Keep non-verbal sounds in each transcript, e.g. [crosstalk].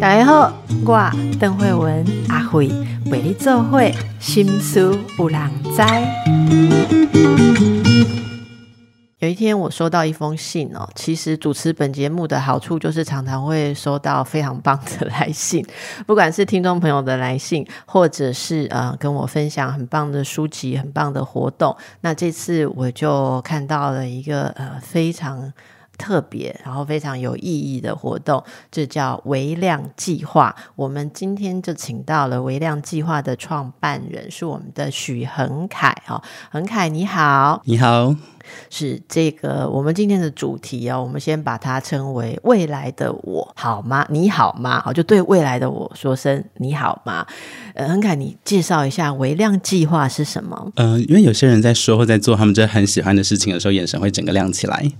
大家好，我邓慧文阿慧为你做会心思有人知。有一天，我收到一封信哦。其实主持本节目的好处就是常常会收到非常棒的来信，[laughs] 不管是听众朋友的来信，或者是呃跟我分享很棒的书籍、很棒的活动。那这次我就看到了一个呃非常。特别，然后非常有意义的活动，这叫微量计划。我们今天就请到了微量计划的创办人，是我们的许恒凯。哈，恒凯你好，你好，是这个我们今天的主题哦。我们先把它称为未来的我，好吗？你好吗？好，就对未来的我说声你好吗？呃，恒凯，你介绍一下微量计划是什么？嗯，因为有些人在说或在做他们真的很喜欢的事情的时候，眼神会整个亮起来。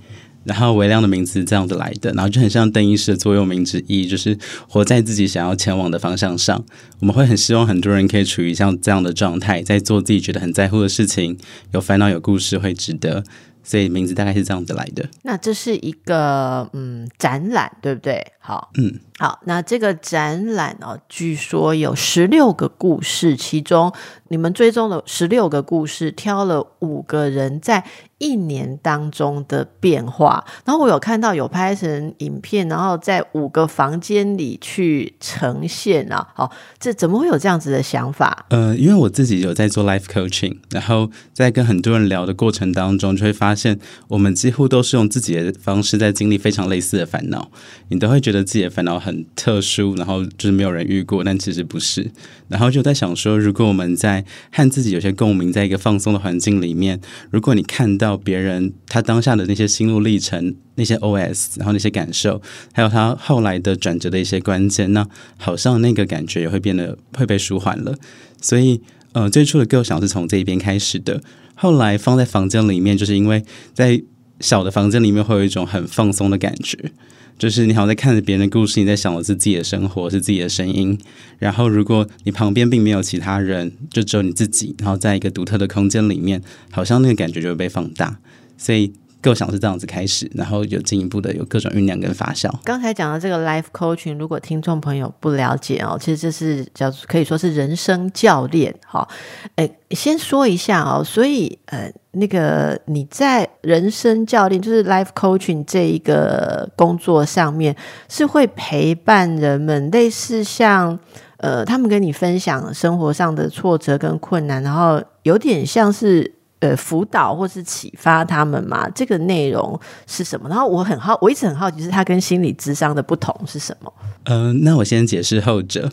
然后微亮的名字这样子来的，然后就很像邓医师的座右铭之一，就是活在自己想要前往的方向上。我们会很希望很多人可以处于像这样的状态，在做自己觉得很在乎的事情，有烦恼有故事会值得。所以名字大概是这样子来的。那这是一个嗯展览，对不对？好，嗯，好。那这个展览哦，据说有十六个故事，其中你们追踪了十六个故事，挑了五个人在一年当中的变化。然后我有看到有拍成影片，然后在五个房间里去呈现啊。好，这怎么会有这样子的想法？呃，因为我自己有在做 life coaching，然后在跟很多人聊的过程当中，就会发现我们几乎都是用自己的方式在经历非常类似的烦恼。你都会觉得得自己的烦恼很特殊，然后就是没有人遇过，但其实不是。然后就在想说，如果我们在和自己有些共鸣，在一个放松的环境里面，如果你看到别人他当下的那些心路历程、那些 OS，然后那些感受，还有他后来的转折的一些关键，那好像那个感觉也会变得会被舒缓了。所以，呃，最初的构想是从这一边开始的，后来放在房间里面，就是因为在小的房间里面会有一种很放松的感觉。就是你好像在看着别人的故事，你在想的是自己的生活，是自己的声音。然后，如果你旁边并没有其他人，就只有你自己，然后在一个独特的空间里面，好像那个感觉就会被放大。所以。构想是这样子开始，然后有进一步的有各种酝酿跟发酵。刚才讲的这个 life coaching，如果听众朋友不了解哦，其实这是叫可以说是人生教练哈。哎，先说一下哦，所以呃，那个你在人生教练就是 life coaching 这一个工作上面，是会陪伴人们，类似像呃，他们跟你分享生活上的挫折跟困难，然后有点像是。呃，辅导或是启发他们吗？这个内容是什么？然后我很好，我一直很好奇，是它跟心理智商的不同是什么？嗯，那我先解释后者。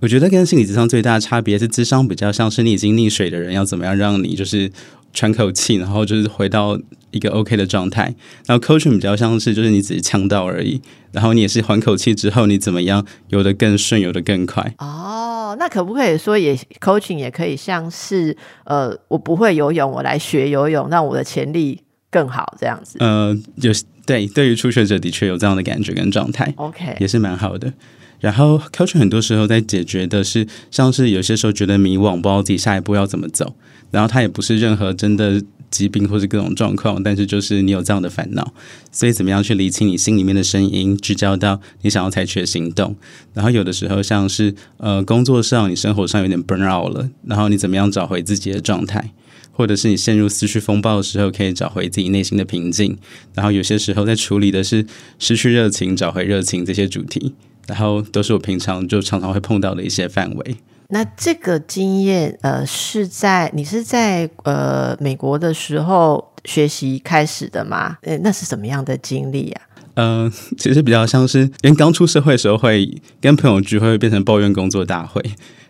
我觉得跟心理智商最大的差别是，智商比较像是你已经溺水的人，要怎么样让你就是喘口气，然后就是回到一个 OK 的状态。然后 coaching 比较像是就是你只是呛到而已，然后你也是缓口气之后，你怎么样游得更顺，游得更快？哦。那可不可以说，也 coaching 也可以像是，呃，我不会游泳，我来学游泳，让我的潜力更好，这样子。呃，有对，对于初学者的确有这样的感觉跟状态，OK，也是蛮好的。然后 coaching 很多时候在解决的是，像是有些时候觉得迷惘，不知道自己下一步要怎么走，然后他也不是任何真的。疾病或是各种状况，但是就是你有这样的烦恼，所以怎么样去理清你心里面的声音，聚焦到你想要采取的行动。然后有的时候像是呃工作上、你生活上有点 burn out 了，然后你怎么样找回自己的状态，或者是你陷入思绪风暴的时候，可以找回自己内心的平静。然后有些时候在处理的是失去热情、找回热情这些主题，然后都是我平常就常常会碰到的一些范围。那这个经验，呃，是在你是在呃美国的时候学习开始的吗？呃，那是什么样的经历呀？嗯，其实比较像是，因为刚出社会的时候，会跟朋友聚会，变成抱怨工作大会。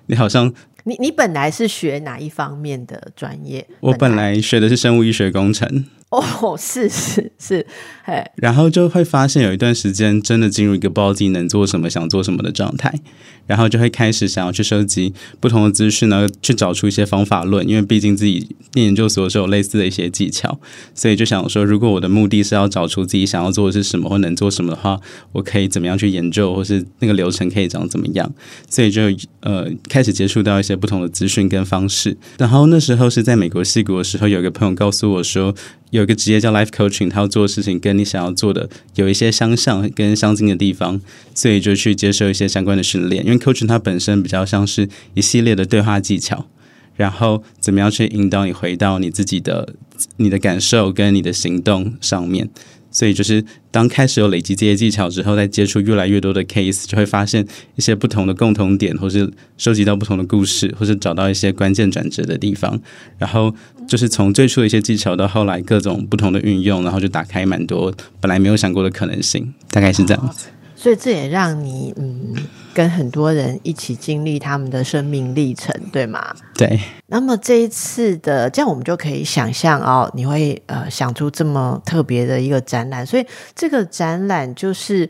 你好像，你你本来是学哪一方面的专业？我本来学的是生物医学工程。哦，[laughs] 是是是，嘿，然后就会发现有一段时间真的进入一个不知道自己能做什么、想做什么的状态，然后就会开始想要去收集不同的资讯呢，去找出一些方法论。因为毕竟自己念研究所是有类似的一些技巧，所以就想说，如果我的目的是要找出自己想要做的是什么或能做什么的话，我可以怎么样去研究，或是那个流程可以长怎么样？所以就呃开始接触到一些不同的资讯跟方式。然后那时候是在美国西谷的时候，有一个朋友告诉我说，有有个职业叫 life coaching，他要做的事情跟你想要做的有一些相像跟相近的地方，所以就去接受一些相关的训练。因为 coaching 它本身比较像是一系列的对话技巧，然后怎么样去引导你回到你自己的你的感受跟你的行动上面。所以就是当开始有累积这些技巧之后，再接触越来越多的 case，就会发现一些不同的共同点，或是收集到不同的故事，或是找到一些关键转折的地方。然后就是从最初的一些技巧到后来各种不同的运用，然后就打开蛮多本来没有想过的可能性，大概是这样子。所以这也让你嗯跟很多人一起经历他们的生命历程，对吗？对。那么这一次的这样，我们就可以想象哦，你会呃想出这么特别的一个展览。所以这个展览就是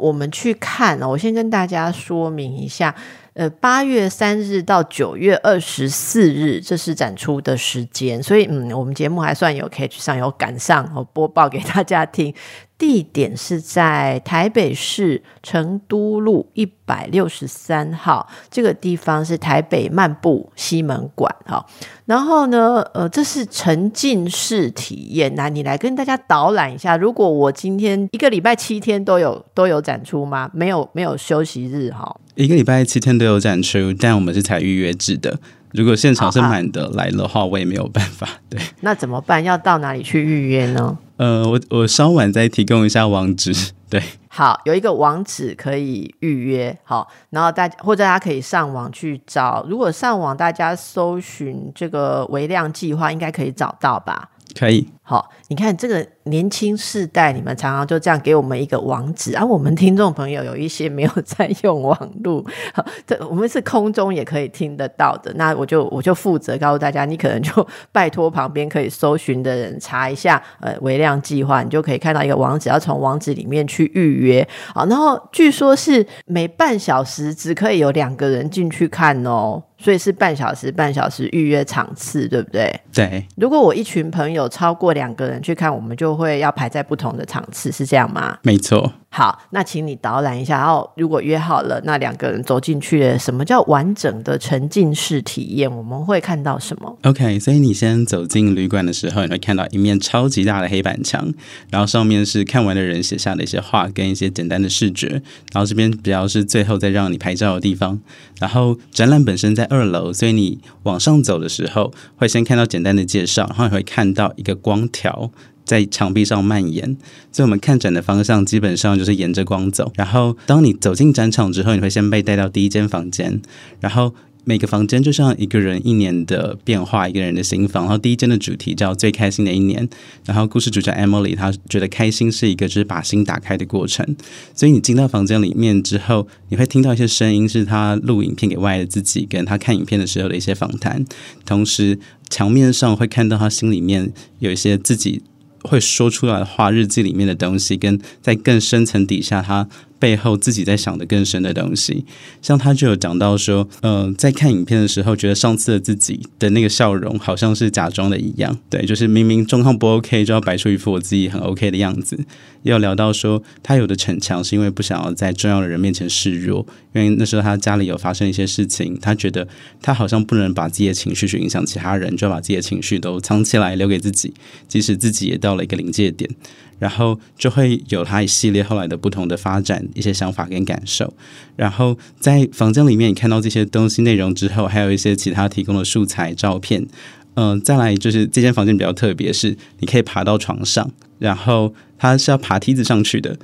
我们去看哦。我先跟大家说明一下，呃，八月三日到九月二十四日，这是展出的时间。所以嗯，我们节目还算有 catch 上有赶上，我播报给大家听。[laughs] 地点是在台北市成都路一百六十三号，这个地方是台北漫步西门馆哈。然后呢，呃，这是沉浸式体验，那你来跟大家导览一下。如果我今天一个礼拜七天都有都有展出吗？没有，没有休息日哈。一个礼拜七天都有展出，但我们是采预约制的。如果现场是满的来的话，我也没有办法。对，那怎么办？要到哪里去预约呢？呃，我我稍晚再提供一下网址。[laughs] 对，好，有一个网址可以预约。好，然后大家或者大家可以上网去找。如果上网大家搜寻这个微量计划，应该可以找到吧？可以。好，你看这个年轻世代，你们常常就这样给我们一个网址，而我们听众朋友有一些没有在用网络，[laughs] 这我们是空中也可以听得到的。那我就我就负责告诉大家，你可能就拜托旁边可以搜寻的人查一下，呃，微量计划，你就可以看到一个网址，要从网址里面去预约。好，然后据说是每半小时只可以有两个人进去看哦。所以是半小时，半小时预约场次，对不对？对。如果我一群朋友超过两个人去看，我们就会要排在不同的场次，是这样吗？没错。好，那请你导览一下。然后，如果约好了，那两个人走进去，什么叫完整的沉浸式体验？我们会看到什么？OK，所以你先走进旅馆的时候，你会看到一面超级大的黑板墙，然后上面是看完的人写下的一些话跟一些简单的视觉。然后这边比较是最后再让你拍照的地方。然后展览本身在二楼，所以你往上走的时候，会先看到简单的介绍，然后你会看到一个光条。在墙壁上蔓延，所以我们看展的方向基本上就是沿着光走。然后，当你走进展场之后，你会先被带到第一间房间，然后每个房间就像一个人一年的变化，一个人的心房。然后第一间的主题叫“最开心的一年”，然后故事主角 Emily 她觉得开心是一个就是把心打开的过程。所以你进到房间里面之后，你会听到一些声音，是他录影片给外的自己，跟他看影片的时候的一些访谈。同时，墙面上会看到他心里面有一些自己。会说出来的话，日记里面的东西，跟在更深层底下，他。背后自己在想的更深的东西，像他就有讲到说，呃，在看影片的时候，觉得上次的自己的那个笑容好像是假装的一样，对，就是明明状况不 OK，就要摆出一副我自己很 OK 的样子。也有聊到说，他有的逞强是因为不想要在重要的人面前示弱，因为那时候他家里有发生一些事情，他觉得他好像不能把自己的情绪去影响其他人，就要把自己的情绪都藏起来留给自己，即使自己也到了一个临界点。然后就会有他一系列后来的不同的发展，一些想法跟感受。然后在房间里面，你看到这些东西内容之后，还有一些其他提供的素材照片。嗯，再来就是这间房间比较特别，是你可以爬到床上，然后它是要爬梯子上去的。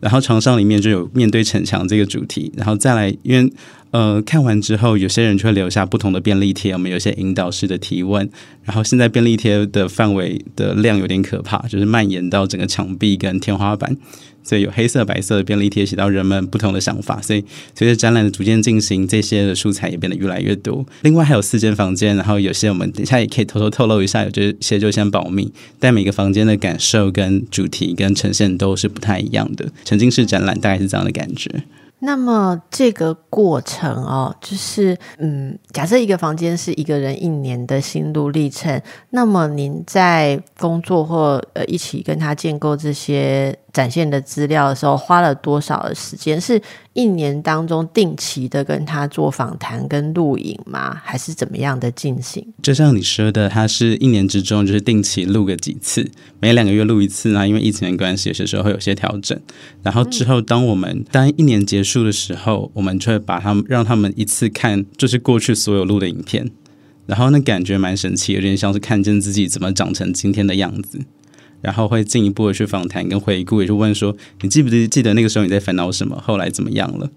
然后床上里面就有面对城墙这个主题。然后再来，因为。呃，看完之后，有些人就会留下不同的便利贴。我们有些引导式的提问，然后现在便利贴的范围的量有点可怕，就是蔓延到整个墙壁跟天花板。所以有黑色、白色的便利贴，写到人们不同的想法。所以随着展览的逐渐进行，这些的素材也变得越来越多。另外还有四间房间，然后有些我们等下也可以偷偷透露一下，有些就先保密。但每个房间的感受、跟主题、跟呈现都是不太一样的。沉浸式展览大概是这样的感觉。那么这个过程哦，就是嗯，假设一个房间是一个人一年的心路历程，那么您在工作或呃一起跟他建构这些展现的资料的时候，花了多少的时间？是一年当中定期的跟他做访谈跟录影吗？还是怎么样的进行？就像你说的，他是一年之中就是定期录个几次，每两个月录一次呢？因为疫情的关系，有些时候会有些调整。然后之后，当我们当一年结束的时候，我们就会把他们让他们一次看，就是过去所有录的影片。然后那感觉蛮神奇，有点像是看见自己怎么长成今天的样子。然后会进一步的去访谈跟回顾，也就问说你记不记记得那个时候你在烦恼什么，后来怎么样了？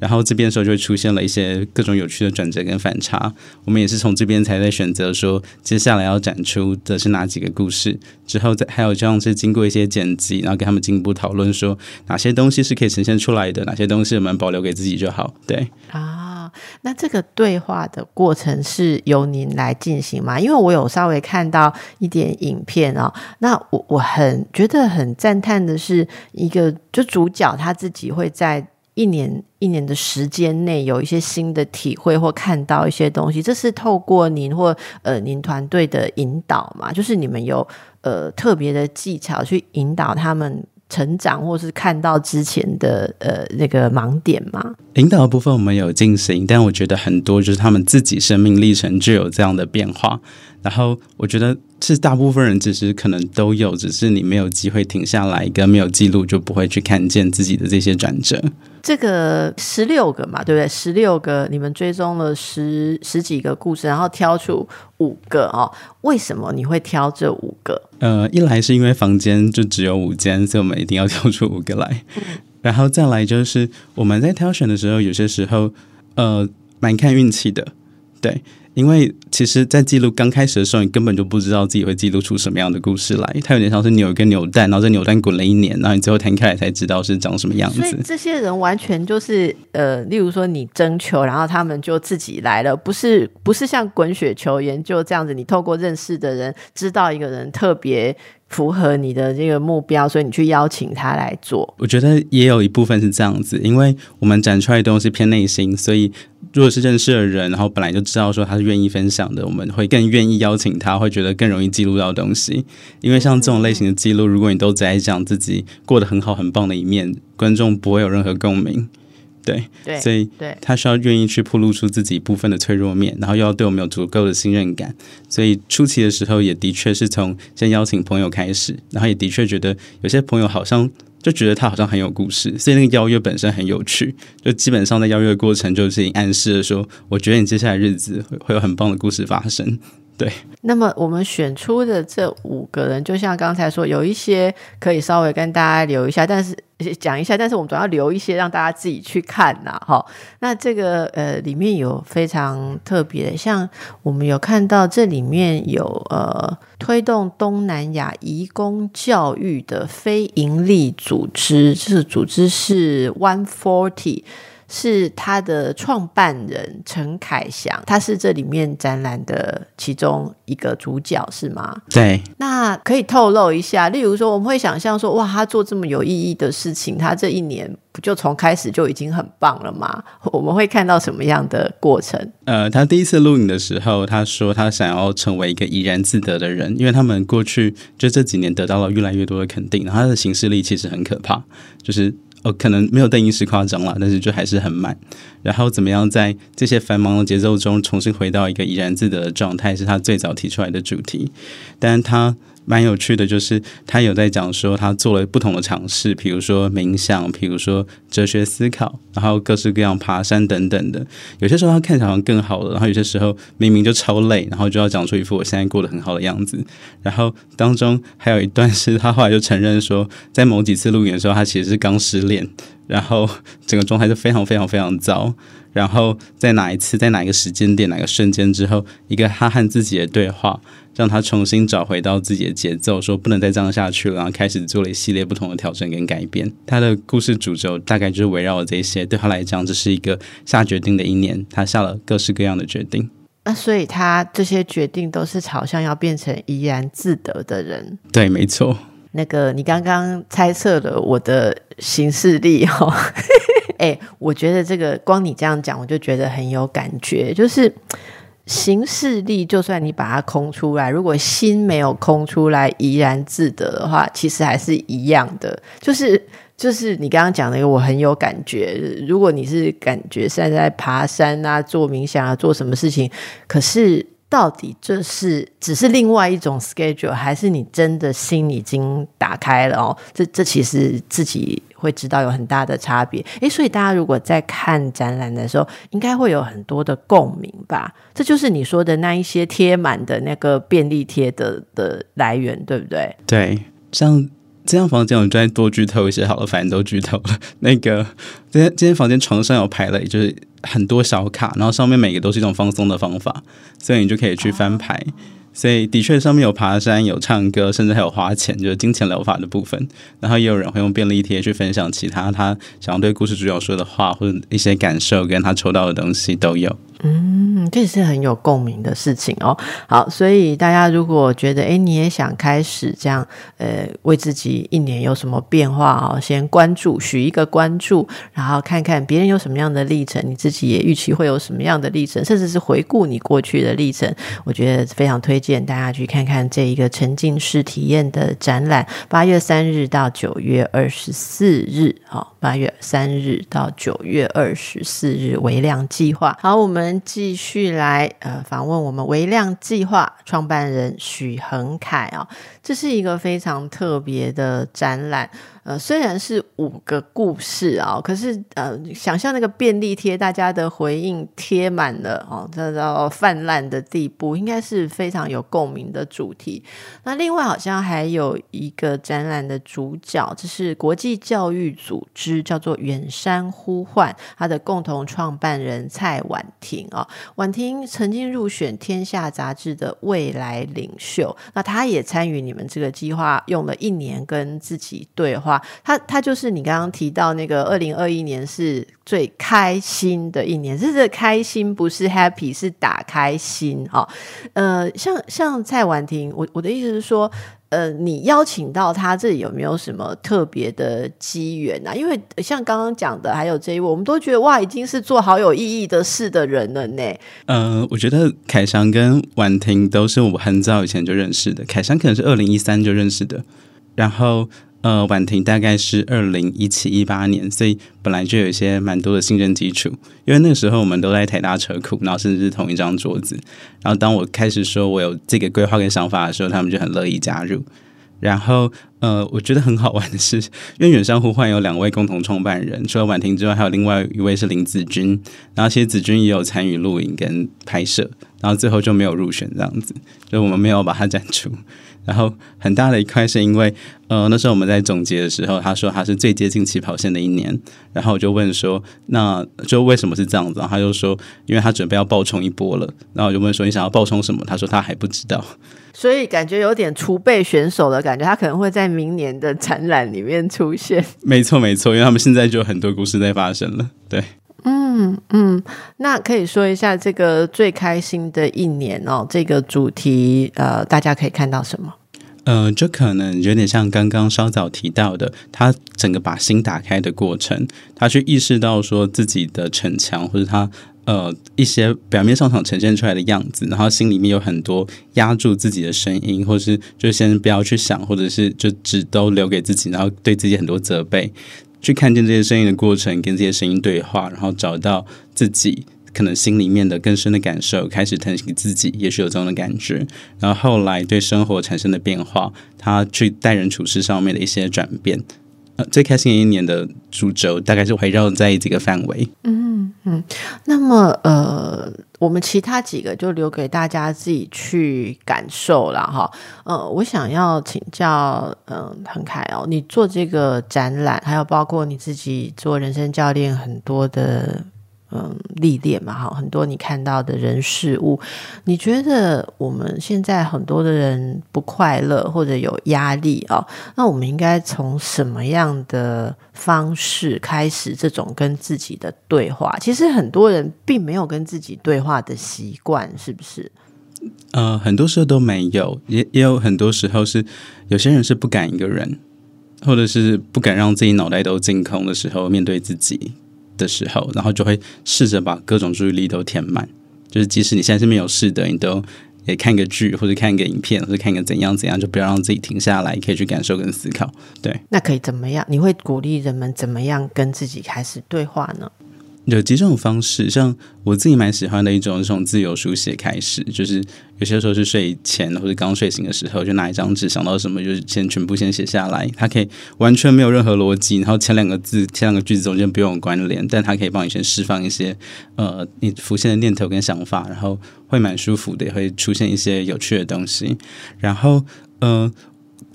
然后这边的时候就会出现了一些各种有趣的转折跟反差。我们也是从这边才在选择说接下来要展出的是哪几个故事，之后再还有这样是经过一些剪辑，然后跟他们进一步讨论说哪些东西是可以呈现出来的，哪些东西我们保留给自己就好。对啊，那这个对话的过程是由您来进行吗？因为我有稍微看到一点影片哦，那我我很觉得很赞叹的是一个就主角他自己会在。一年一年的时间内，有一些新的体会或看到一些东西，这是透过您或呃您团队的引导嘛？就是你们有呃特别的技巧去引导他们成长，或是看到之前的呃那个盲点吗？引导的部分我们有进行，但我觉得很多就是他们自己生命历程就有这样的变化。然后我觉得是大部分人其实可能都有，只是你没有机会停下来，跟没有记录，就不会去看见自己的这些转折。这个十六个嘛，对不对？十六个，你们追踪了十十几个故事，然后挑出五个哦。为什么你会挑这五个？呃，一来是因为房间就只有五间，所以我们一定要挑出五个来。然后再来就是我们在挑选的时候，有些时候呃蛮看运气的，对。因为其实，在记录刚开始的时候，你根本就不知道自己会记录出什么样的故事来。它有点像是扭一个扭蛋，然后这扭蛋滚了一年，然后你最后摊开来才知道是长什么样子。所以这些人完全就是呃，例如说你征求，然后他们就自己来了，不是不是像滚雪球研究这样子，你透过认识的人知道一个人特别。符合你的这个目标，所以你去邀请他来做。我觉得也有一部分是这样子，因为我们展出来的东西偏内心，所以如果是认识的人，然后本来就知道说他是愿意分享的，我们会更愿意邀请他，会觉得更容易记录到东西。因为像这种类型的记录，如果你都在讲自己过得很好、很棒的一面，观众不会有任何共鸣。对，所以他需要愿意去铺露出自己部分的脆弱面，然后又要对我们有足够的信任感。所以初期的时候，也的确是从先邀请朋友开始，然后也的确觉得有些朋友好像就觉得他好像很有故事，所以那个邀约本身很有趣。就基本上在邀约的过程，就是暗示了说，我觉得你接下来日子会会有很棒的故事发生。对，那么我们选出的这五个人，就像刚才说，有一些可以稍微跟大家留一下，但是讲一下，但是我们总要留一些让大家自己去看呐，哈。那这个呃，里面有非常特别，像我们有看到这里面有呃，推动东南亚移工教育的非营利组织，这个组织是 One Forty。是他的创办人陈凯祥，他是这里面展览的其中一个主角，是吗？对。那可以透露一下，例如说，我们会想象说，哇，他做这么有意义的事情，他这一年不就从开始就已经很棒了吗？[laughs] 我们会看到什么样的过程？呃，他第一次录影的时候，他说他想要成为一个怡然自得的人，因为他们过去就这几年得到了越来越多的肯定，然后他的行事力其实很可怕，就是。哦，可能没有邓医师夸张了，但是就还是很慢。然后怎么样在这些繁忙的节奏中重新回到一个怡然自得的状态，是他最早提出来的主题。但他。蛮有趣的，就是他有在讲说，他做了不同的尝试，比如说冥想，比如说哲学思考，然后各式各样爬山等等的。有些时候他看起来好像更好了，然后有些时候明明就超累，然后就要讲出一副我现在过得很好的样子。然后当中还有一段是他后来就承认说，在某几次录影的时候，他其实是刚失恋，然后整个状态就非常非常非常糟。然后在哪一次，在哪一个时间点，哪个瞬间之后，一个他和自己的对话。让他重新找回到自己的节奏，说不能再这样下去了，然后开始做了一系列不同的调整跟改变。他的故事主轴大概就是围绕这些。对他来讲，这是一个下决定的一年，他下了各式各样的决定。那所以他这些决定都是朝向要变成怡然自得的人。对，没错。那个你刚刚猜测了我的行事力哈，[laughs] 哎，我觉得这个光你这样讲，我就觉得很有感觉，就是。形式力，就算你把它空出来，如果心没有空出来，怡然自得的话，其实还是一样的。就是就是你刚刚讲的一个，我很有感觉。如果你是感觉现在在爬山啊、做冥想啊、做什么事情，可是到底这是只是另外一种 schedule，还是你真的心已经打开了哦？这这其实自己会知道有很大的差别。诶，所以大家如果在看展览的时候，应该会有很多的共鸣吧？这就是你说的那一些贴满的那个便利贴的的来源，对不对？对，像。这间房间我们就再多剧透一些好了，反正都剧透了。那个，这间这间房间床上有排了，就是很多小卡，然后上面每个都是一种放松的方法，所以你就可以去翻牌。所以的确上面有爬山、有唱歌，甚至还有花钱，就是金钱疗法的部分。然后也有人会用便利贴去分享其他他想要对故事主角说的话，或者一些感受，跟他抽到的东西都有。嗯，这也是很有共鸣的事情哦。好，所以大家如果觉得，哎，你也想开始这样，呃，为自己一年有什么变化哦，先关注，许一个关注，然后看看别人有什么样的历程，你自己也预期会有什么样的历程，甚至是回顾你过去的历程。我觉得非常推荐大家去看看这一个沉浸式体验的展览，八月三日到九月二十四日，好，八月三日到九月二十四日，微量计划。好，我们。继续来呃访问我们微量计划创办人许恒凯啊，这是一个非常特别的展览。呃，虽然是五个故事啊，可是呃，想象那个便利贴，大家的回应贴满了哦，这到泛滥的地步，应该是非常有共鸣的主题。那另外好像还有一个展览的主角，这是国际教育组织叫做远山呼唤，它的共同创办人蔡婉婷啊，婉婷曾经入选《天下》杂志的未来领袖，那她也参与你们这个计划，用了一年跟自己对话。他他就是你刚刚提到那个二零二一年是最开心的一年，这是开心不是 happy 是打开心哦。呃，像像蔡婉婷，我我的意思是说，呃，你邀请到他这里有没有什么特别的机缘啊？因为像刚刚讲的，还有这一位，我们都觉得哇，已经是做好有意义的事的人了呢。呃，我觉得凯翔跟婉婷都是我很早以前就认识的，凯翔可能是二零一三就认识的，然后。呃，婉婷大概是二零一七一八年，所以本来就有一些蛮多的信任基础。因为那个时候我们都在台大车库，然后甚至是同一张桌子。然后当我开始说我有这个规划跟想法的时候，他们就很乐意加入。然后，呃，我觉得很好玩的是，因为远山呼唤有两位共同创办人，除了婉婷之外，还有另外一位是林子君。然后其实子君也有参与录影跟拍摄，然后最后就没有入选这样子，就我们没有把它展出。[laughs] 然后很大的一块是因为，呃，那时候我们在总结的时候，他说他是最接近起跑线的一年。然后我就问说，那就为什么是这样子？他就说，因为他准备要爆冲一波了。然后我就问说，你想要爆冲什么？他说他还不知道。所以感觉有点储备选手的感觉，他可能会在明年的展览里面出现。没错，没错，因为他们现在就有很多故事在发生了。对。嗯嗯，那可以说一下这个最开心的一年哦，这个主题呃，大家可以看到什么？呃，就可能有点像刚刚稍早提到的，他整个把心打开的过程，他去意识到说自己的逞强，或者他呃一些表面上想呈现出来的样子，然后心里面有很多压住自己的声音，或是就先不要去想，或者是就只都留给自己，然后对自己很多责备。去看见这些声音的过程，跟这些声音对话，然后找到自己可能心里面的更深的感受，开始疼惜自己，也许有这样的感觉。然后后来对生活产生的变化，他去待人处事上面的一些转变。最开心一年的主轴大概是围绕在这个范围。嗯嗯，那么呃，我们其他几个就留给大家自己去感受了哈。呃，我想要请教，嗯，恒凯哦，你做这个展览，还有包括你自己做人生教练很多的。嗯，历练嘛，哈，很多你看到的人事物，你觉得我们现在很多的人不快乐或者有压力啊？那我们应该从什么样的方式开始这种跟自己的对话？其实很多人并没有跟自己对话的习惯，是不是？呃，很多时候都没有，也也有很多时候是有些人是不敢一个人，或者是不敢让自己脑袋都净空的时候面对自己。的时候，然后就会试着把各种注意力都填满，就是即使你现在是没有事的，你都也看个剧或者看个影片或者看个怎样怎样，就不要让自己停下来，可以去感受跟思考。对，那可以怎么样？你会鼓励人们怎么样跟自己开始对话呢？有几种方式，像我自己蛮喜欢的一种，是从自由书写开始，就是有些时候是睡前或者刚睡醒的时候，就拿一张纸，想到什么就是先全部先写下来。它可以完全没有任何逻辑，然后前两个字、前两个句子中间不用关联，但它可以帮你先释放一些呃你浮现的念头跟想法，然后会蛮舒服的，也会出现一些有趣的东西。然后呃。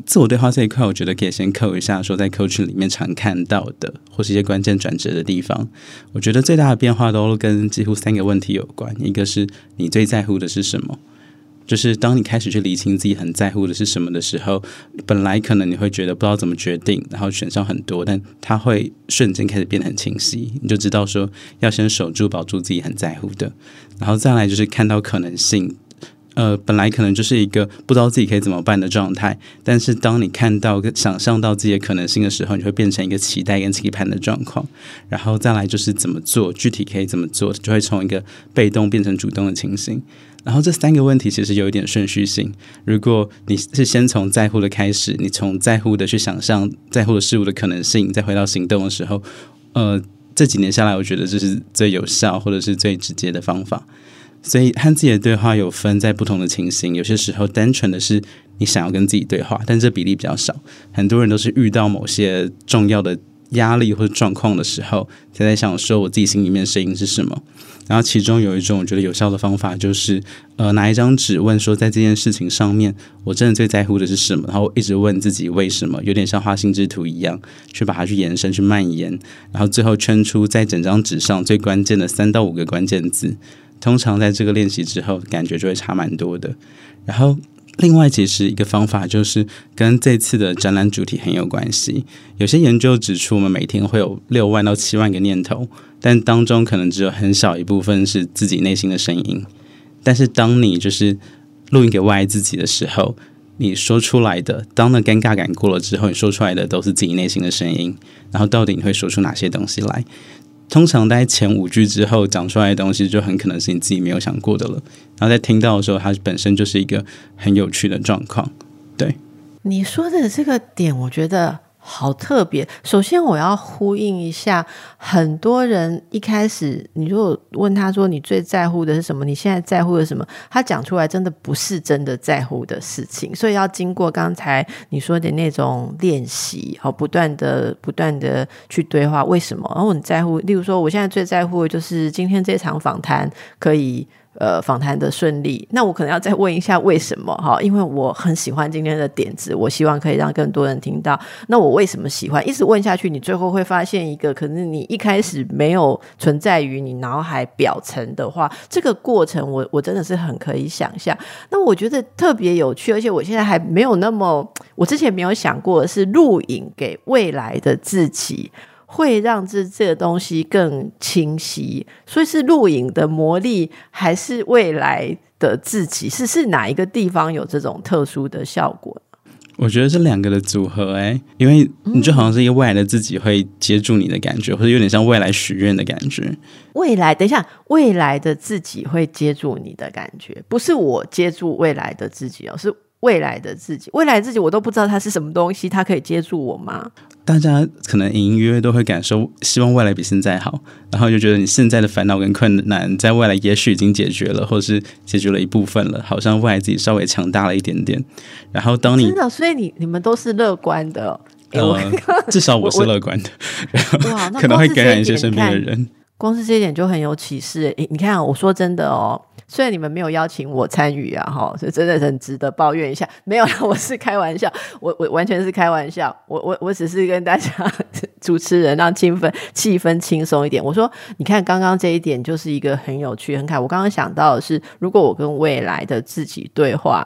自我对话这一块，我觉得可以先扣一下，说在 coach 里面常看到的，或是一些关键转折的地方。我觉得最大的变化都跟几乎三个问题有关。一个是你最在乎的是什么？就是当你开始去理清自己很在乎的是什么的时候，本来可能你会觉得不知道怎么决定，然后选项很多，但它会瞬间开始变得很清晰。你就知道说要先守住、保住自己很在乎的，然后再来就是看到可能性。呃，本来可能就是一个不知道自己可以怎么办的状态，但是当你看到、想象到自己的可能性的时候，你会变成一个期待跟期盼的状况。然后再来就是怎么做，具体可以怎么做，就会从一个被动变成主动的情形。然后这三个问题其实有一点顺序性。如果你是先从在乎的开始，你从在乎的去想象在乎的事物的可能性，再回到行动的时候，呃，这几年下来，我觉得这是最有效或者是最直接的方法。所以和自己的对话有分在不同的情形，有些时候单纯的是你想要跟自己对话，但这比例比较少。很多人都是遇到某些重要的压力或者状况的时候，才在想说我自己心里面声音是什么。然后其中有一种我觉得有效的方法，就是呃拿一张纸问说，在这件事情上面，我真的最在乎的是什么？然后一直问自己为什么，有点像画心智图一样，去把它去延伸、去蔓延，然后最后圈出在整张纸上最关键的三到五个关键字。通常在这个练习之后，感觉就会差蛮多的。然后，另外其实一个方法就是跟这次的展览主题很有关系。有些研究指出，我们每天会有六万到七万个念头，但当中可能只有很小一部分是自己内心的声音。但是，当你就是录音给外自己的时候，你说出来的，当那尴尬感过了之后，你说出来的都是自己内心的声音。然后，到底你会说出哪些东西来？通常在前五句之后讲出来的东西，就很可能是你自己没有想过的了。然后在听到的时候，它本身就是一个很有趣的状况。对你说的这个点，我觉得。好特别。首先，我要呼应一下，很多人一开始，你如果问他说你最在乎的是什么，你现在在乎的什么，他讲出来真的不是真的在乎的事情。所以要经过刚才你说的那种练习，好，不断的、不断的去对话，为什么？然后你在乎，例如说，我现在最在乎的就是今天这场访谈可以。呃，访谈的顺利，那我可能要再问一下为什么哈？因为我很喜欢今天的点子，我希望可以让更多人听到。那我为什么喜欢？一直问下去，你最后会发现一个，可能你一开始没有存在于你脑海表层的话，这个过程我我真的是很可以想象。那我觉得特别有趣，而且我现在还没有那么，我之前没有想过的是录影给未来的自己。会让这这个东西更清晰，所以是录影的魔力，还是未来的自己？是是哪一个地方有这种特殊的效果？我觉得是两个的组合，哎，因为你就好像是一个未来的自己会接住你的感觉，或者有点像未来许愿的感觉。未来，等一下，未来的自己会接住你的感觉，不是我接住未来的自己哦，是。未来的自己，未来自己，我都不知道它是什么东西，它可以接住我吗？大家可能隐隐约约都会感受，希望未来比现在好，然后就觉得你现在的烦恼跟困难，在未来也许已经解决了，或是解决了一部分了，好像未来自己稍微强大了一点点。然后当你真的，所以你你们都是乐观的，至少我是乐观的，然后，可能会感染一些身边的人。光是这一点就很有启示。诶，你看，我说真的哦。虽然你们没有邀请我参与啊，哈，这真的很值得抱怨一下。没有，我是开玩笑，我我完全是开玩笑。我我我只是跟大家主持人让气氛气氛轻松一点。我说，你看刚刚这一点就是一个很有趣、很看。我刚刚想到的是，如果我跟未来的自己对话，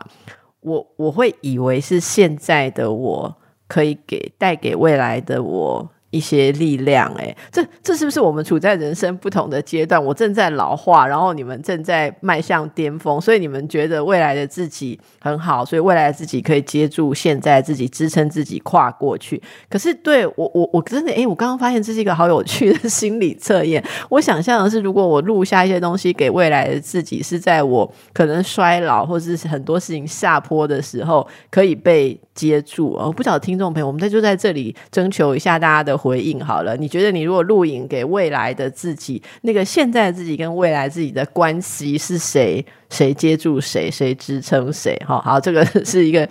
我我会以为是现在的我可以给带给未来的我一些力量，哎，这这是不是我们处在人生不同的阶段？我正在老化，然后你们正在迈向巅峰，所以你们觉得未来的自己很好，所以未来的自己可以接住现在自己，支撑自己跨过去。可是对我，我我真的，哎，我刚刚发现这是一个好有趣的 [laughs] 心理测验。我想象的是，如果我录下一些东西给未来的自己，是在我可能衰老或者是很多事情下坡的时候，可以被接住。我不晓得听众朋友，我们在就在这里征求一下大家的。回应好了，你觉得你如果录影给未来的自己，那个现在自己跟未来自己的关系是谁？谁接住谁？谁支撑谁？哈，好，这个是一个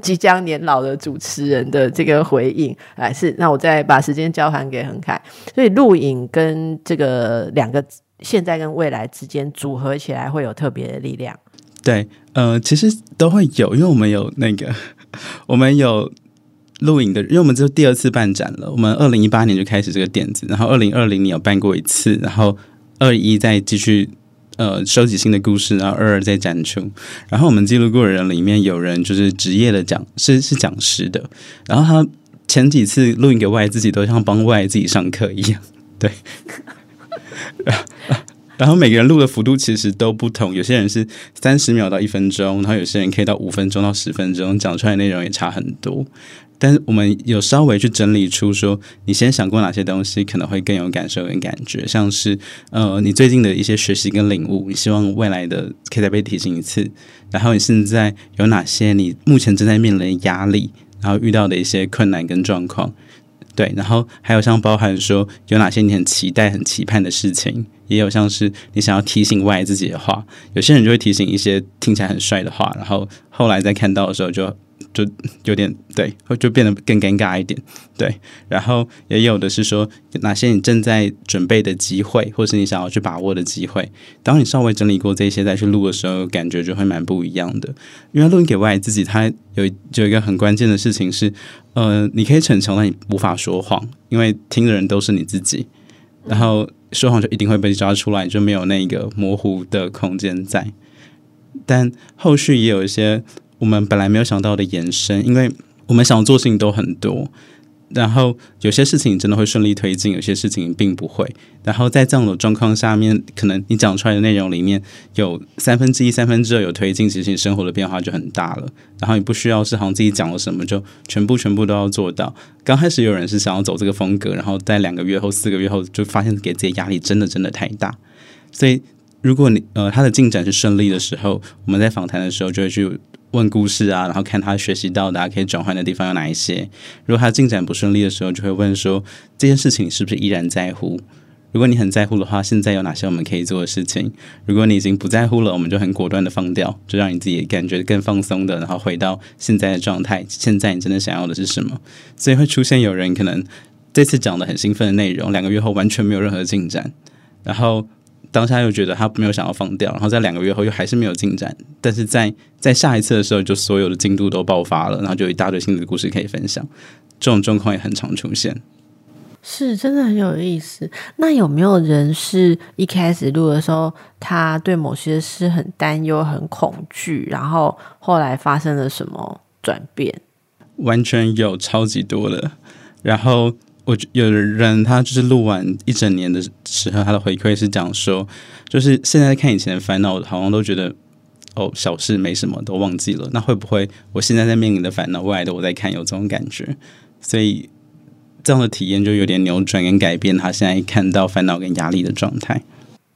即将年老的主持人的这个回应。哎，是那我再把时间交还给恒凯。所以录影跟这个两个现在跟未来之间组合起来会有特别的力量。对，呃，其实都会有，因为我们有那个，[laughs] 我们有。录影的，因为我们这是第二次办展了。我们二零一八年就开始这个点子，然后二零二零年有办过一次，然后二一再继续呃收集新的故事，然后二二再展出。然后我们记录过的人里面有人就是职业的讲是是讲师的，然后他前几次录影给外自己都像帮外自己上课一样，对。[laughs] 然后每个人录的幅度其实都不同，有些人是三十秒到一分钟，然后有些人可以到五分钟到十分钟，讲出来内容也差很多。但是我们有稍微去整理出说，你先想过哪些东西可能会更有感受跟感觉，像是呃，你最近的一些学习跟领悟，你希望未来的可以再被提醒一次。然后你现在有哪些你目前正在面临压力，然后遇到的一些困难跟状况，对。然后还有像包含说有哪些你很期待、很期盼的事情，也有像是你想要提醒外自己的话。有些人就会提醒一些听起来很帅的话，然后后来在看到的时候就。就有点对，就变得更尴尬一点，对。然后也有的是说哪些你正在准备的机会，或是你想要去把握的机会。当你稍微整理过这些再去录的时候，感觉就会蛮不一样的。因为录音给外自己，它有有一个很关键的事情是，呃，你可以逞强，但你无法说谎，因为听的人都是你自己。然后说谎就一定会被抓出来，就没有那个模糊的空间在。但后续也有一些。我们本来没有想到的延伸，因为我们想做事情都很多，然后有些事情真的会顺利推进，有些事情并不会。然后在这样的状况下面，可能你讲出来的内容里面有三分之一、三分之二有推进，其实你生活的变化就很大了。然后你不需要是好像自己讲了什么就全部全部都要做到。刚开始有人是想要走这个风格，然后在两个月后、四个月后就发现给自己压力真的真的太大。所以如果你呃他的进展是顺利的时候，我们在访谈的时候就会去。问故事啊，然后看他学习到的可以转换的地方有哪一些。如果他进展不顺利的时候，就会问说这件事情是不是依然在乎？如果你很在乎的话，现在有哪些我们可以做的事情？如果你已经不在乎了，我们就很果断的放掉，就让你自己感觉更放松的，然后回到现在的状态。现在你真的想要的是什么？所以会出现有人可能这次讲的很兴奋的内容，两个月后完全没有任何进展，然后。当下又觉得他没有想要放掉，然后在两个月后又还是没有进展，但是在在下一次的时候，就所有的进度都爆发了，然后就一大堆新的故事可以分享。这种状况也很常出现，是真的很有意思。那有没有人是一开始录的时候，他对某些事很担忧、很恐惧，然后后来发生了什么转变？完全有超级多的，然后。我有人他就是录完一整年的时候，他的回馈是讲说，就是现在看以前的烦恼，好像都觉得哦小事没什么，都忘记了。那会不会我现在在面临的烦恼，未来的我在看有这种感觉？所以这样的体验就有点扭转跟改变他现在看到烦恼跟压力的状态。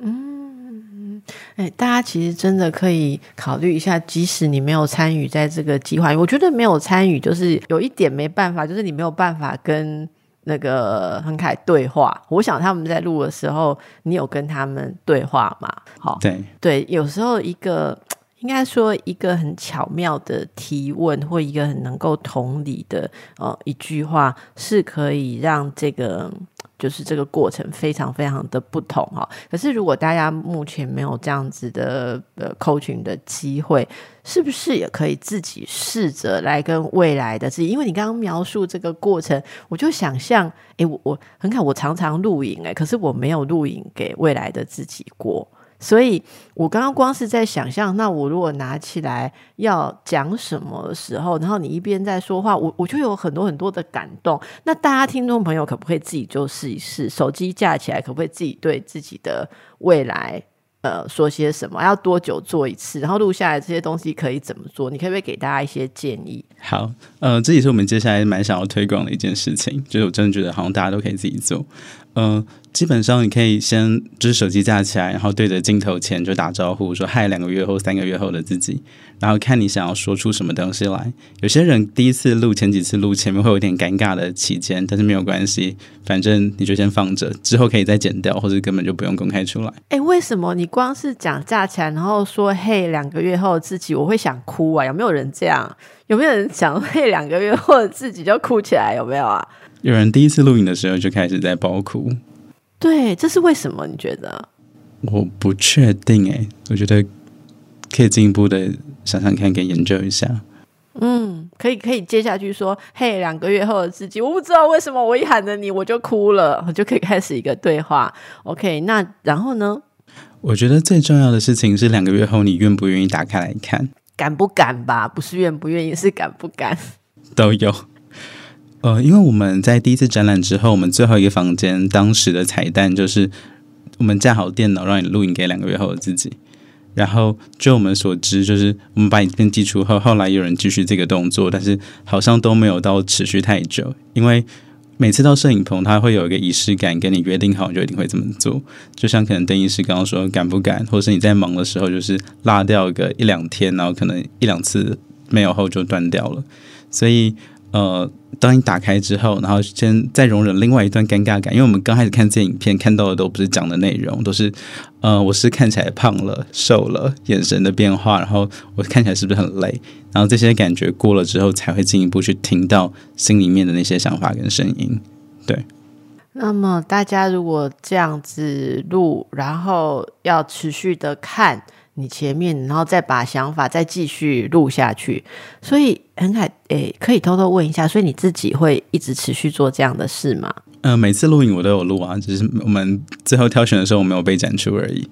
嗯，哎，大家其实真的可以考虑一下，即使你没有参与在这个计划，我觉得没有参与就是有一点没办法，就是你没有办法跟。那个很凯对话，我想他们在录的时候，你有跟他们对话吗？好，对对，有时候一个应该说一个很巧妙的提问，或一个很能够同理的呃一句话，是可以让这个。就是这个过程非常非常的不同哈，可是如果大家目前没有这样子的呃 coaching 的机会，是不是也可以自己试着来跟未来的自己？因为你刚刚描述这个过程，我就想象，哎，我我很看我常常录影哎，可是我没有录影给未来的自己过。所以我刚刚光是在想象，那我如果拿起来要讲什么时候，然后你一边在说话，我我就有很多很多的感动。那大家听众朋友可不可以自己就试一试？手机架起来，可不可以自己对自己的未来？呃，说些什么？要多久做一次？然后录下来这些东西可以怎么做？你可不可以给大家一些建议？好，呃，这也是我们接下来蛮想要推广的一件事情，就是我真的觉得好像大家都可以自己做，嗯。基本上你可以先就是手机架起来，然后对着镜头前就打招呼，说嗨，两个月后、三个月后的自己，然后看你想要说出什么东西来。有些人第一次录、前几次录前面会有点尴尬的期间，但是没有关系，反正你就先放着，之后可以再剪掉，或者根本就不用公开出来。哎，为什么你光是讲架起来，然后说嘿，两个月后自己，我会想哭啊？有没有人这样？有没有人想嘿，两个月后自己就哭起来？有没有啊？有人第一次录影的时候就开始在爆哭。对，这是为什么？你觉得？我不确定哎，我觉得可以进一步的想想看，跟研究一下。嗯，可以，可以接下去说，嘿，两个月后的自己，我不知道为什么我一喊着你，我就哭了，我就可以开始一个对话。OK，那然后呢？我觉得最重要的事情是两个月后你愿不愿意打开来看，敢不敢吧？不是愿不愿意，是敢不敢，都有。呃，因为我们在第一次展览之后，我们最后一个房间当时的彩蛋就是我们架好电脑，让你录影给两个月后的自己。然后，就我们所知，就是我们把影片寄出后，后来有人继续这个动作，但是好像都没有到持续太久。因为每次到摄影棚，他会有一个仪式感，跟你约定好就一定会这么做。就像可能邓医师刚刚说，敢不敢，或是你在忙的时候，就是落掉个一两天，然后可能一两次没有后就断掉了。所以。呃，当你打开之后，然后先再容忍另外一段尴尬感，因为我们刚开始看这影片，看到的都不是讲的内容，都是呃，我是看起来胖了、瘦了，眼神的变化，然后我看起来是不是很累？然后这些感觉过了之后，才会进一步去听到心里面的那些想法跟声音。对。那么大家如果这样子录，然后要持续的看。你前面，然后再把想法再继续录下去，所以很凯，诶，可以偷偷问一下，所以你自己会一直持续做这样的事吗？嗯，每次录影我都有录啊，只是我们最后挑选的时候我没有被展出而已。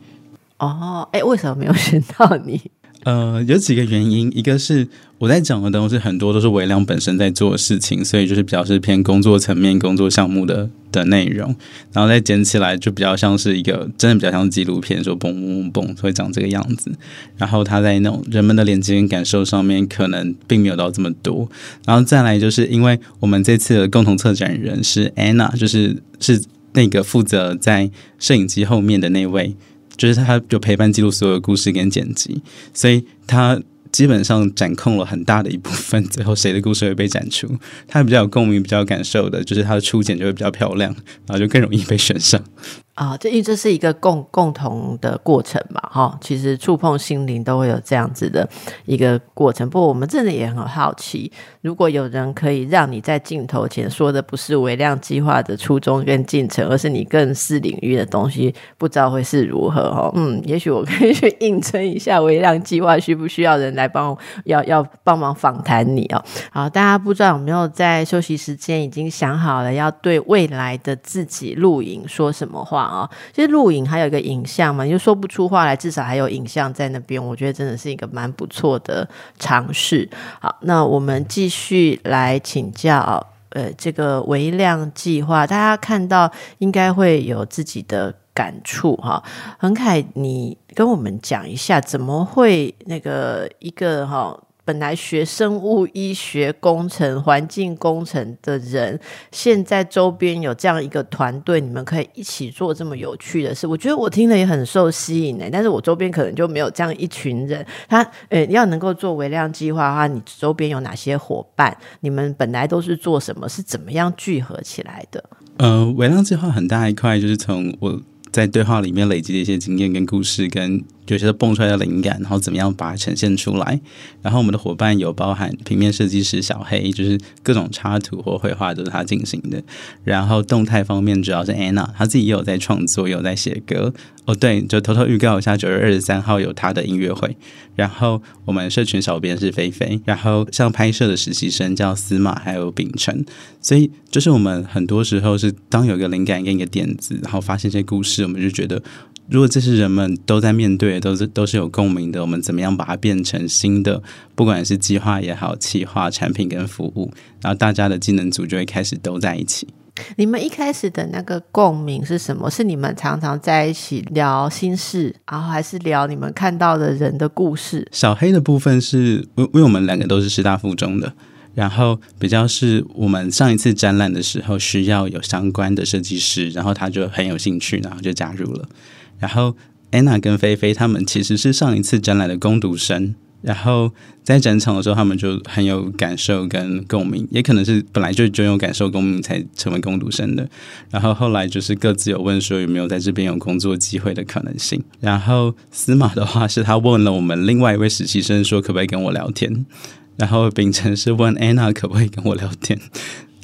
哦，哎，为什么没有 [laughs] 选到你？呃，有几个原因，一个是我在讲的东西很多都是微量本身在做的事情，所以就是比较是偏工作层面、工作项目的的内容，然后再剪起来就比较像是一个真的比较像纪录片，说嘣嘣嘣会长这个样子。然后他在那种人们的连接跟感受上面，可能并没有到这么多。然后再来就是因为我们这次的共同策展人是 Anna，就是是那个负责在摄影机后面的那位。就是他就陪伴记录所有故事跟剪辑，所以他基本上掌控了很大的一部分。最后谁的故事会被展出，他比较有共鸣、比较感受的，就是他的初剪就会比较漂亮，然后就更容易被选上。啊，这因为这是一个共共同的过程嘛，哈，其实触碰心灵都会有这样子的一个过程。不过我们真的也很好奇，如果有人可以让你在镜头前说的不是微量计划的初衷跟进程，而是你更是领域的东西，不知道会是如何哦。嗯，也许我可以去应征一下微量计划，需不需要人来帮要要帮忙访谈你哦？好，大家不知道有没有在休息时间已经想好了要对未来的自己录影说什么话？啊，其实录影还有一个影像嘛，你就说不出话来，至少还有影像在那边，我觉得真的是一个蛮不错的尝试。好，那我们继续来请教，呃，这个微量计划，大家看到应该会有自己的感触哈。恒凯，你跟我们讲一下，怎么会那个一个哈？本来学生物医学工程、环境工程的人，现在周边有这样一个团队，你们可以一起做这么有趣的事。我觉得我听了也很受吸引呢。但是我周边可能就没有这样一群人。他呃，要能够做微量计划的话，你周边有哪些伙伴？你们本来都是做什么？是怎么样聚合起来的？呃，微量计划很大一块，就是从我在对话里面累积的一些经验跟故事跟。有些蹦出来的灵感，然后怎么样把它呈现出来？然后我们的伙伴有包含平面设计师小黑，就是各种插图或绘画都是他进行的。然后动态方面主要是 Anna，他自己也有在创作，有在写歌。哦，对，就偷偷预告一下，九月二十三号有他的音乐会。然后我们社群小编是菲菲，然后像拍摄的实习生叫司马，还有秉承。所以就是我们很多时候是当有一个灵感跟一个点子，然后发现一些故事，我们就觉得。如果这是人们都在面对，都是都是有共鸣的，我们怎么样把它变成新的？不管是计划也好，企划产品跟服务，然后大家的技能组就会开始都在一起。你们一开始的那个共鸣是什么？是你们常常在一起聊心事，然后还是聊你们看到的人的故事？小黑的部分是，因为我们两个都是师大附中的，然后比较是我们上一次展览的时候需要有相关的设计师，然后他就很有兴趣，然后就加入了。然后安娜跟菲菲他们其实是上一次展览的攻读生。然后在展场的时候，他们就很有感受跟共鸣，也可能是本来就就有感受共鸣才成为攻读生的。然后后来就是各自有问说有没有在这边有工作机会的可能性。然后司马的话是他问了我们另外一位实习生说可不可以跟我聊天，然后秉承是问安娜可不可以跟我聊天。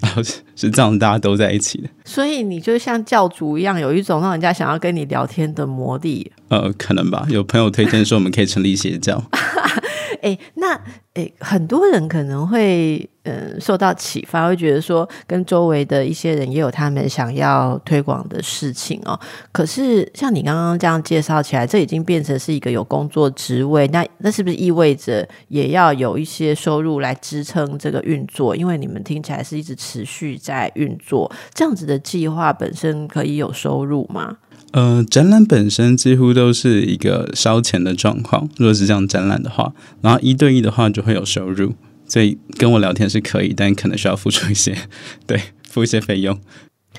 然 [laughs] 后是这样，大家都在一起的。所以你就像教主一样，有一种让人家想要跟你聊天的魔力。呃，可能吧。有朋友推荐说我们可以成立邪教。[laughs] 哎，那哎，很多人可能会嗯受到启发，会觉得说跟周围的一些人也有他们想要推广的事情哦。可是像你刚刚这样介绍起来，这已经变成是一个有工作职位，那那是不是意味着也要有一些收入来支撑这个运作？因为你们听起来是一直持续在运作，这样子的计划本身可以有收入吗？呃，展览本身几乎都是一个烧钱的状况。如果是这样展览的话，然后一对一的话就会有收入，所以跟我聊天是可以，但可能需要付出一些，[laughs] 对，付一些费用。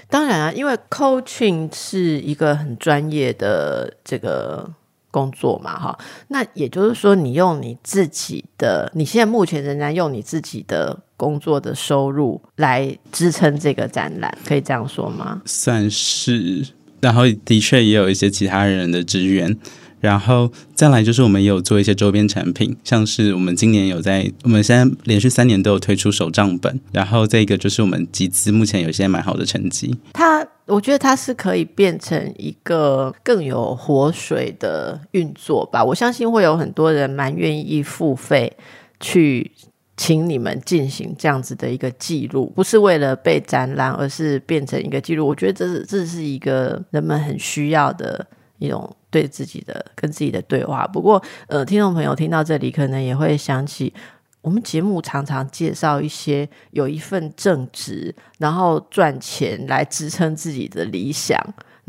当然啊，因为 coaching 是一个很专业的这个工作嘛，哈。那也就是说，你用你自己的，你现在目前仍然用你自己的工作的收入来支撑这个展览，可以这样说吗？算是。然后的确也有一些其他人的支援，然后再来就是我们也有做一些周边产品，像是我们今年有在，我们现在连续三年都有推出手账本，然后这个就是我们集资目前有些蛮好的成绩。它，我觉得它是可以变成一个更有活水的运作吧，我相信会有很多人蛮愿意付费去。请你们进行这样子的一个记录，不是为了被展览，而是变成一个记录。我觉得这是这是一个人们很需要的一种对自己的跟自己的对话。不过，呃，听众朋友听到这里，可能也会想起，我们节目常常介绍一些有一份正职，然后赚钱来支撑自己的理想。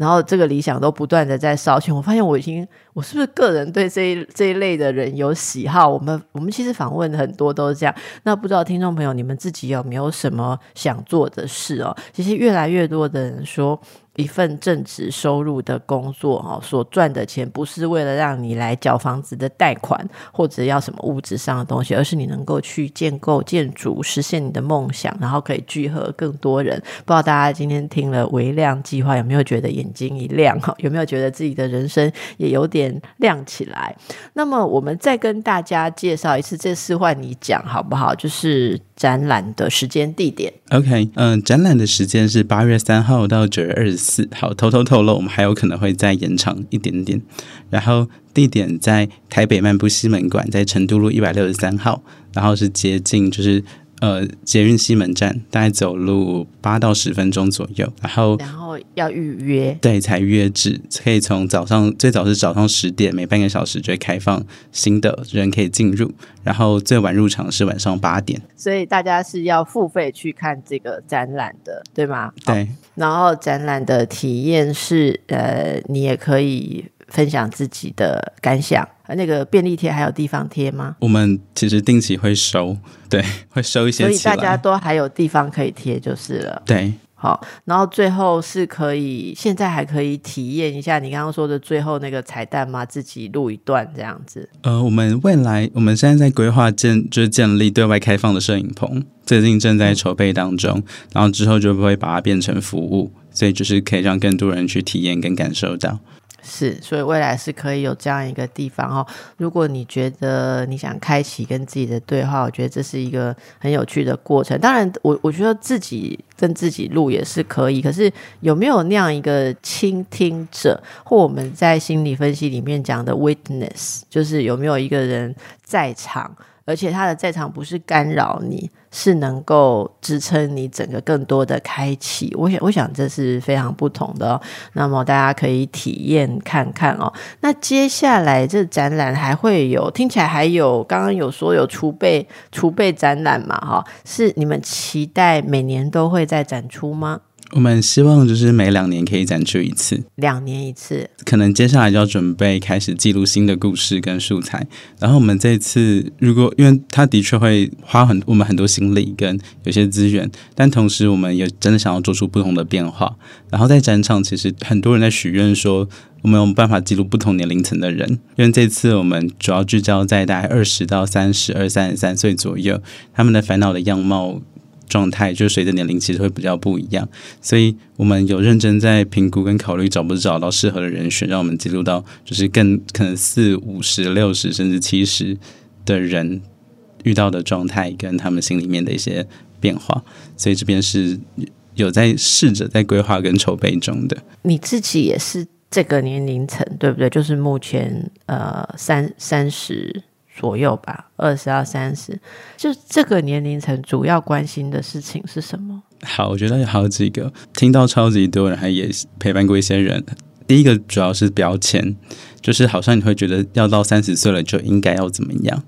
然后这个理想都不断的在烧钱，我发现我已经，我是不是个人对这一这一类的人有喜好？我们我们其实访问很多都是这样。那不知道听众朋友你们自己有没有什么想做的事哦？其实越来越多的人说。一份正职收入的工作，哈，所赚的钱不是为了让你来缴房子的贷款或者要什么物质上的东西，而是你能够去建构建筑，实现你的梦想，然后可以聚合更多人。不知道大家今天听了微量计划，有没有觉得眼睛一亮？哈，有没有觉得自己的人生也有点亮起来？那么，我们再跟大家介绍一次，这次换你讲好不好？就是。展览的时间地点，OK，嗯，展览的时间是八月三号到九月二十四号，偷偷透露，我们还有可能会再延长一点点。然后地点在台北漫步西门馆，在成都路一百六十三号，然后是接近就是。呃，捷运西门站大概走路八到十分钟左右，然后然后要预约，对，才预约制，可以从早上最早是早上十点，每半个小时就会开放新的人可以进入，然后最晚入场是晚上八点，所以大家是要付费去看这个展览的，对吗？对，然后展览的体验是，呃，你也可以。分享自己的感想，那个便利贴还有地方贴吗？我们其实定期会收，对，[laughs] 会收一些，所以大家都还有地方可以贴就是了。对，好，然后最后是可以，现在还可以体验一下你刚刚说的最后那个彩蛋吗？自己录一段这样子。呃，我们未来我们现在在规划建，就是建立对外开放的摄影棚，最近正在筹备当中，然后之后就会把它变成服务，所以就是可以让更多人去体验跟感受到。是，所以未来是可以有这样一个地方哦。如果你觉得你想开启跟自己的对话，我觉得这是一个很有趣的过程。当然，我我觉得自己跟自己录也是可以。可是有没有那样一个倾听者，或我们在心理分析里面讲的 witness，就是有没有一个人在场？而且他的在场不是干扰你，是能够支撑你整个更多的开启。我想，我想这是非常不同的。那么大家可以体验看看哦。那接下来这展览还会有，听起来还有刚刚有说有储备储备展览嘛？哈，是你们期待每年都会再展出吗？我们希望就是每两年可以展出一次，两年一次。可能接下来就要准备开始记录新的故事跟素材。然后我们这次如果，因为它的确会花很我们很多心力跟有些资源，但同时我们也真的想要做出不同的变化。然后在展场，其实很多人在许愿说，我们有办法记录不同年龄层的人。因为这次我们主要聚焦在大概二十到三十二、三十三岁左右，他们的烦恼的样貌。状态就是随着年龄其实会比较不一样，所以我们有认真在评估跟考虑找不找到适合的人选，让我们记录到就是更可能四五十六十甚至七十的人遇到的状态跟他们心里面的一些变化，所以这边是有在试着在规划跟筹备中的。你自己也是这个年龄层对不对？就是目前呃三三十。左右吧，二十到三十，就这个年龄层主要关心的事情是什么？好，我觉得有好几个，听到超级多人，还也陪伴过一些人。第一个主要是标签，就是好像你会觉得要到三十岁了就应该要怎么样，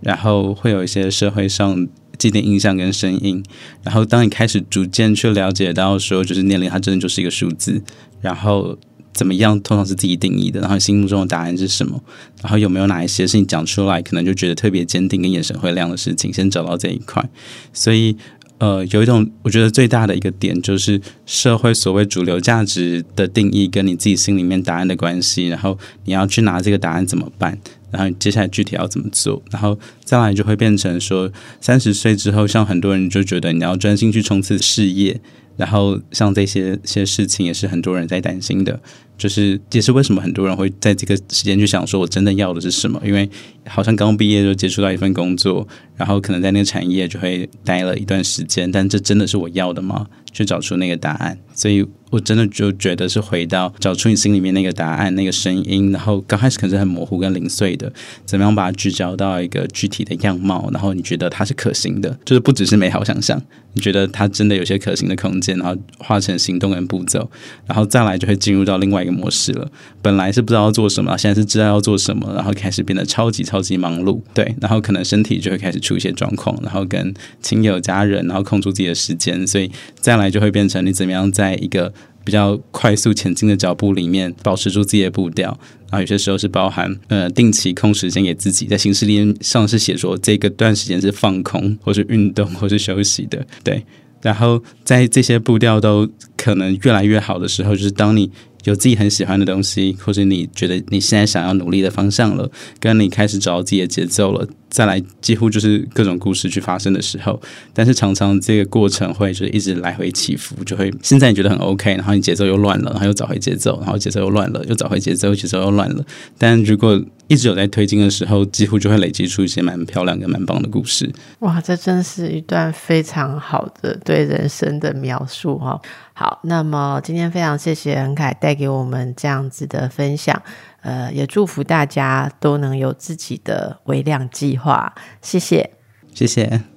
然后会有一些社会上既定印象跟声音。然后当你开始逐渐去了解到说，就是年龄它真的就是一个数字，然后。怎么样？通常是自己定义的。然后心目中的答案是什么？然后有没有哪一些是你讲出来可能就觉得特别坚定、跟眼神会亮的事情？先找到这一块。所以，呃，有一种我觉得最大的一个点就是社会所谓主流价值的定义跟你自己心里面答案的关系。然后你要去拿这个答案怎么办？然后接下来具体要怎么做？然后再来就会变成说，三十岁之后，像很多人就觉得你要专心去冲刺事业。然后像这些些事情也是很多人在担心的，就是也是为什么很多人会在这个时间去想说，我真的要的是什么？因为好像刚毕业就接触到一份工作，然后可能在那个产业就会待了一段时间，但这真的是我要的吗？去找出那个答案，所以我真的就觉得是回到找出你心里面那个答案、那个声音，然后刚开始可能是很模糊跟零碎的，怎么样把它聚焦到一个具体的样貌，然后你觉得它是可行的，就是不只是美好想象，你觉得它真的有些可行的空间，然后化成行动跟步骤，然后再来就会进入到另外个模式了。本来是不知道要做什么，现在是知道要做什么，然后开始变得超级超级忙碌，对，然后可能身体就会开始出一些状况，然后跟亲友家人，然后空出自己的时间，所以再来。就会变成你怎么样在一个比较快速前进的脚步里面保持住自己的步调，然后有些时候是包含呃定期空时间给自己，在行事历上是写说这个段时间是放空或是运动或是休息的，对。然后在这些步调都可能越来越好的时候，就是当你。有自己很喜欢的东西，或者你觉得你现在想要努力的方向了，跟你开始找自己的节奏了，再来几乎就是各种故事去发生的时候。但是常常这个过程会就是一直来回起伏，就会现在你觉得很 OK，然后你节奏又乱了，然后又找回节奏，然后节奏又乱了，又找回节奏，节奏又乱了。但如果一直有在推进的时候，几乎就会累积出一些蛮漂亮跟蛮棒的故事。哇，这真是一段非常好的对人生的描述哈。好，那么今天非常谢谢恩凯带给我们这样子的分享，呃，也祝福大家都能有自己的微量计划。谢谢，谢谢。